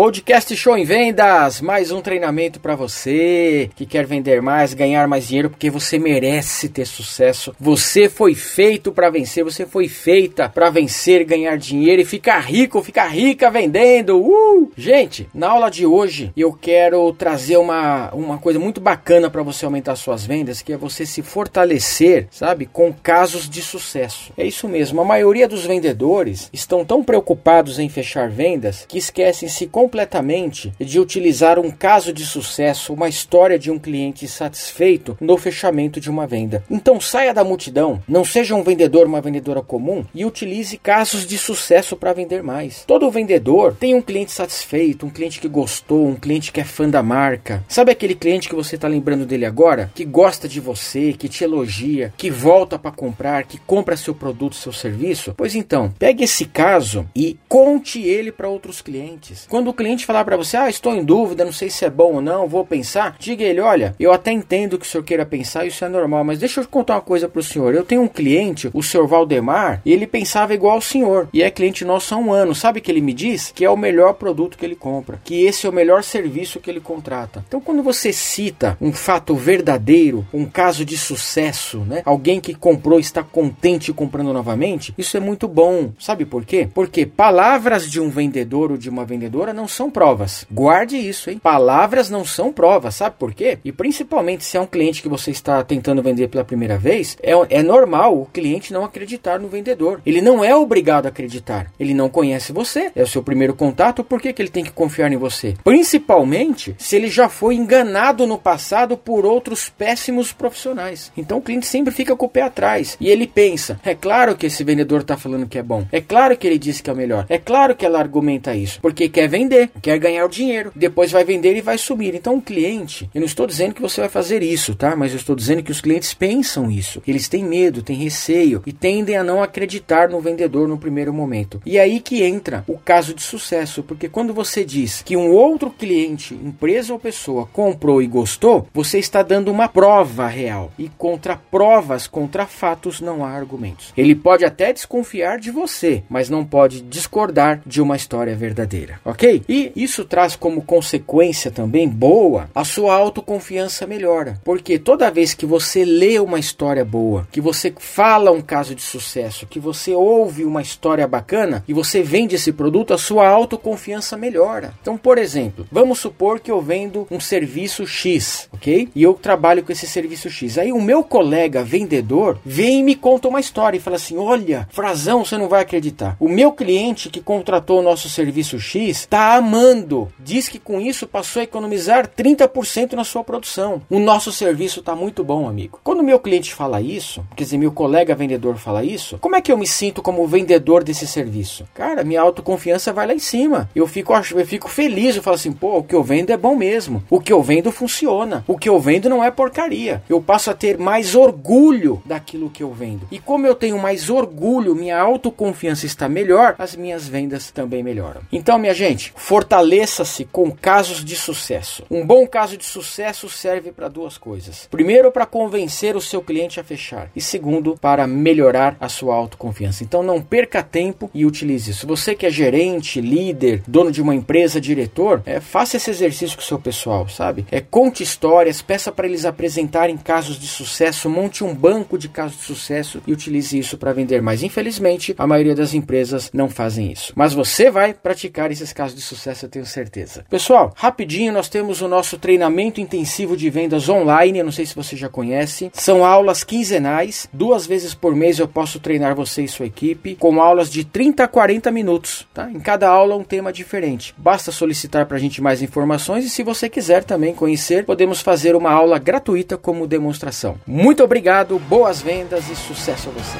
Podcast Show em Vendas, mais um treinamento para você que quer vender mais, ganhar mais dinheiro, porque você merece ter sucesso. Você foi feito para vencer, você foi feita para vencer, ganhar dinheiro e ficar rico, ficar rica vendendo. Uh! Gente, na aula de hoje eu quero trazer uma, uma coisa muito bacana para você aumentar suas vendas, que é você se fortalecer, sabe, com casos de sucesso. É isso mesmo, a maioria dos vendedores estão tão preocupados em fechar vendas que esquecem se completamente de utilizar um caso de sucesso, uma história de um cliente satisfeito no fechamento de uma venda. Então saia da multidão, não seja um vendedor, uma vendedora comum e utilize casos de sucesso para vender mais. Todo vendedor tem um cliente satisfeito, um cliente que gostou, um cliente que é fã da marca. Sabe aquele cliente que você está lembrando dele agora, que gosta de você, que te elogia, que volta para comprar, que compra seu produto, seu serviço? Pois então, pegue esse caso e conte ele para outros clientes. Quando o cliente falar para você, ah, estou em dúvida, não sei se é bom ou não, vou pensar, diga ele, olha, eu até entendo que o senhor queira pensar, isso é normal, mas deixa eu contar uma coisa para o senhor. Eu tenho um cliente, o senhor Valdemar, e ele pensava igual ao senhor, e é cliente nosso há um ano. Sabe que ele me diz? Que é o melhor produto que ele compra, que esse é o melhor serviço que ele contrata. Então, quando você cita um fato verdadeiro, um caso de sucesso, né? Alguém que comprou está contente comprando novamente, isso é muito bom. Sabe por quê? Porque palavras de um vendedor ou de uma vendedora não são provas. Guarde isso, hein? Palavras não são provas, sabe por quê? E principalmente se é um cliente que você está tentando vender pela primeira vez, é, é normal o cliente não acreditar no vendedor. Ele não é obrigado a acreditar. Ele não conhece você, é o seu primeiro contato, por que, que ele tem que confiar em você? Principalmente se ele já foi enganado no passado por outros péssimos profissionais. Então o cliente sempre fica com o pé atrás e ele pensa: é claro que esse vendedor está falando que é bom, é claro que ele disse que é o melhor, é claro que ela argumenta isso, porque quer vender vender, quer ganhar o dinheiro, depois vai vender e vai sumir. Então o cliente, eu não estou dizendo que você vai fazer isso, tá? Mas eu estou dizendo que os clientes pensam isso. Eles têm medo, têm receio e tendem a não acreditar no vendedor no primeiro momento. E aí que entra o caso de sucesso, porque quando você diz que um outro cliente, empresa ou pessoa, comprou e gostou, você está dando uma prova real. E contra provas, contra fatos, não há argumentos. Ele pode até desconfiar de você, mas não pode discordar de uma história verdadeira, ok? E isso traz como consequência também boa a sua autoconfiança melhora. Porque toda vez que você lê uma história boa, que você fala um caso de sucesso, que você ouve uma história bacana e você vende esse produto, a sua autoconfiança melhora. Então, por exemplo, vamos supor que eu vendo um serviço X, ok? E eu trabalho com esse serviço X. Aí o meu colega vendedor vem e me conta uma história e fala assim: Olha, Frazão, você não vai acreditar. O meu cliente que contratou o nosso serviço X amando. Diz que com isso passou a economizar 30% na sua produção. O nosso serviço está muito bom, amigo. Quando meu cliente fala isso, quer dizer, meu colega vendedor fala isso, como é que eu me sinto como vendedor desse serviço? Cara, minha autoconfiança vai lá em cima. Eu fico, eu fico feliz, eu falo assim, pô, o que eu vendo é bom mesmo. O que eu vendo funciona. O que eu vendo não é porcaria. Eu passo a ter mais orgulho daquilo que eu vendo. E como eu tenho mais orgulho, minha autoconfiança está melhor, as minhas vendas também melhoram. Então, minha gente, Fortaleça-se com casos de sucesso. Um bom caso de sucesso serve para duas coisas. Primeiro, para convencer o seu cliente a fechar. E segundo, para melhorar a sua autoconfiança. Então não perca tempo e utilize isso. Você que é gerente, líder, dono de uma empresa, diretor, é, faça esse exercício com o seu pessoal, sabe? É, conte histórias, peça para eles apresentarem casos de sucesso, monte um banco de casos de sucesso e utilize isso para vender mais. Infelizmente, a maioria das empresas não fazem isso. Mas você vai praticar esses casos de sucesso, eu tenho certeza. Pessoal, rapidinho, nós temos o nosso treinamento intensivo de vendas online. Eu não sei se você já conhece. São aulas quinzenais. Duas vezes por mês eu posso treinar você e sua equipe com aulas de 30 a 40 minutos. Tá? Em cada aula um tema diferente. Basta solicitar para a gente mais informações e se você quiser também conhecer, podemos fazer uma aula gratuita como demonstração. Muito obrigado, boas vendas e sucesso a você.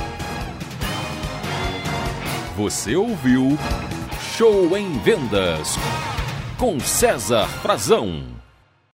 Você ouviu Show em Vendas com César Frazão.